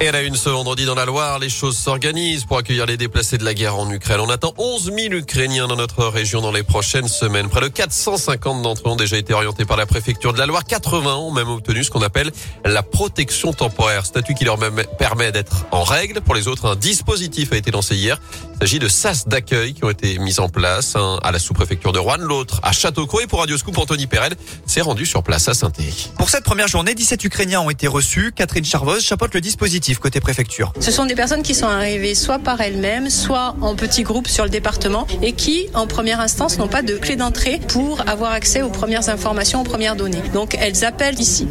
Et à la une ce vendredi dans la Loire, les choses s'organisent pour accueillir les déplacés de la guerre en Ukraine. On attend 11 000 Ukrainiens dans notre région dans les prochaines semaines. Près de 450 d'entre eux ont déjà été orientés par la préfecture de la Loire. 80 ont même obtenu ce qu'on appelle la protection temporaire, statut qui leur permet d'être en règle. Pour les autres, un dispositif a été lancé hier. Il s'agit de sas d'accueil qui ont été mis en place, un à la sous-préfecture de Rouen, l'autre à Châteaucroix. Et pour Radio Scoop, Anthony Perel s'est rendu sur place à saint Pour cette première journée, 17 Ukrainiens ont été reçus. Catherine Charvoz chapeaute le dispositif côté préfecture. Ce sont des personnes qui sont arrivées soit par elles-mêmes, soit en petits groupes sur le département et qui, en première instance, n'ont pas de clé d'entrée pour avoir accès aux premières informations, aux premières données. Donc elles appellent ici.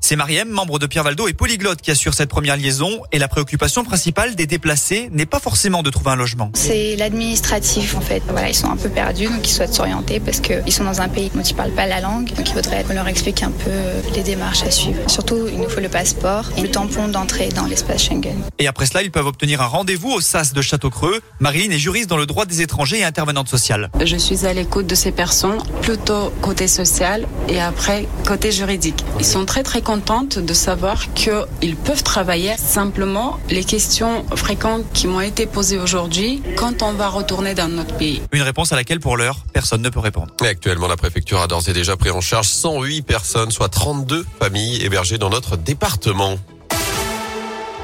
C'est Mariem, membre de Pierre Valdo et polyglotte qui assure cette première liaison et la préoccupation principale des déplacés n'est pas forcément de trouver un logement. C'est l'administratif en fait. Voilà, ils sont un peu perdus donc ils souhaitent s'orienter parce qu'ils sont dans un pays dont ils parlent pas la langue. Donc il faudrait qu'on leur explique un peu les démarches à suivre. Surtout, il nous faut le passeport et le tampon d'entrée dans l'espace Schengen. Et après cela, ils peuvent obtenir un rendez-vous au SAS de Château-Creux. Marilyn est juriste dans le droit des étrangers et intervenante sociale. Je suis à l'écoute de ces personnes, plutôt côté social et après côté juridique. Ils sont très très contentes de savoir qu'ils peuvent travailler. Simplement, les questions fréquentes qui m'ont été posées aujourd'hui, quand on va retourner dans notre pays. Une réponse à laquelle, pour l'heure, personne ne peut répondre. Et actuellement, la préfecture a d'ores et déjà pris en charge 108 personnes, soit 32 familles hébergées dans notre département.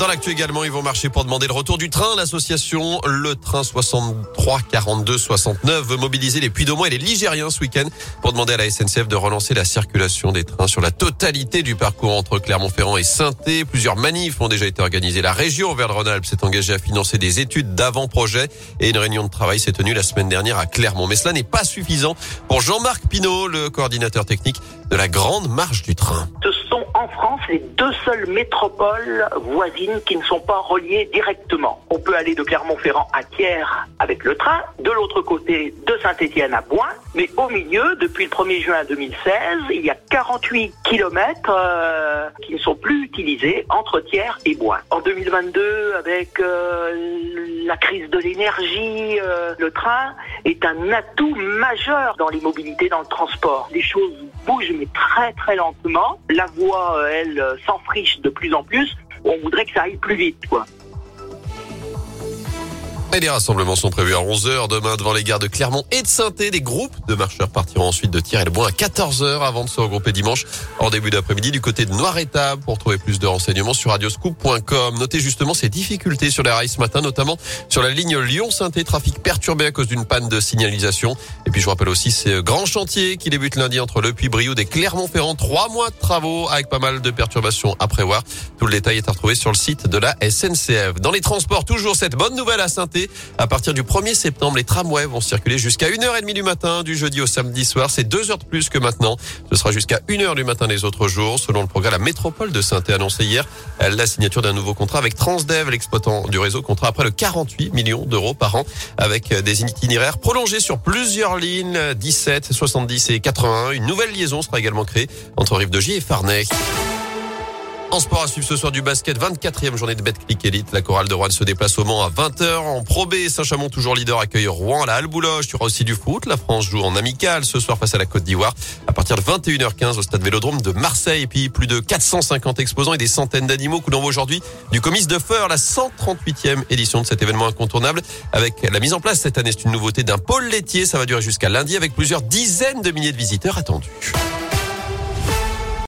Dans l'actu également, ils vont marcher pour demander le retour du train. L'association Le Train 63 42 69 veut mobiliser les puy et les Ligériens ce week-end pour demander à la SNCF de relancer la circulation des trains sur la totalité du parcours entre Clermont-Ferrand et saint Plusieurs manifs ont déjà été organisés. La région Auvergne-Rhône-Alpes s'est engagée à financer des études d'avant-projet et une réunion de travail s'est tenue la semaine dernière à Clermont. Mais cela n'est pas suffisant pour Jean-Marc Pinault, le coordinateur technique de la grande marche du train en France les deux seules métropoles voisines qui ne sont pas reliées directement. On peut aller de Clermont-Ferrand à Thiers avec le train, de l'autre côté de Saint-Étienne à Boin, mais au milieu, depuis le 1er juin 2016, il y a 48 kilomètres euh, qui ne sont plus utilisés entre Thiers et Boin. En 2022, avec euh, la crise de l'énergie, euh, le train est un atout majeur dans les mobilités, dans le transport. Les choses bougent mais très très lentement. La voie, euh, elle, euh, s'enfriche de plus en plus. On voudrait que ça aille plus vite, quoi. Et les rassemblements sont prévus à 11h demain devant les gares de Clermont et de saint Des groupes de marcheurs partiront ensuite de Thierry le bois à 14h avant de se regrouper dimanche en début d'après-midi du côté de Noir-Étape pour trouver plus de renseignements sur radioscoop.com. Notez justement ces difficultés sur les rails ce matin, notamment sur la ligne Lyon-saint trafic perturbé à cause d'une panne de signalisation. Et puis je vous rappelle aussi ces grands chantiers qui débutent lundi entre Le Puy-Brioude et Clermont-Ferrand. Trois mois de travaux avec pas mal de perturbations à prévoir. Tout le détail est à retrouver sur le site de la SNCF. Dans les transports, toujours cette bonne nouvelle à à partir du 1er septembre, les tramways vont circuler jusqu'à 1h30 du matin, du jeudi au samedi soir. C'est deux heures de plus que maintenant. Ce sera jusqu'à 1h du matin les autres jours. Selon le programme La Métropole de saint a annoncé hier la signature d'un nouveau contrat avec Transdev, l'exploitant du réseau, contrat à près de 48 millions d'euros par an avec des itinéraires prolongés sur plusieurs lignes, 17, 70 et 81. Une nouvelle liaison sera également créée entre Rive-de-Gy et Farnay. En sport à suivre ce soir du basket, 24e journée de Betclic Elite. La chorale de Rouen se déplace au Mans à 20h. En Pro B, Saint-Chamond, toujours leader, accueille Rouen à la Halle Boulogne. Tu auras aussi du foot. La France joue en amical ce soir face à la Côte d'Ivoire à partir de 21h15 au stade Vélodrome de Marseille. Et puis plus de 450 exposants et des centaines d'animaux. Coup d'envoi aujourd'hui du comice de Feur, la 138e édition de cet événement incontournable avec la mise en place cette année. C'est une nouveauté d'un pôle laitier. Ça va durer jusqu'à lundi avec plusieurs dizaines de milliers de visiteurs attendus.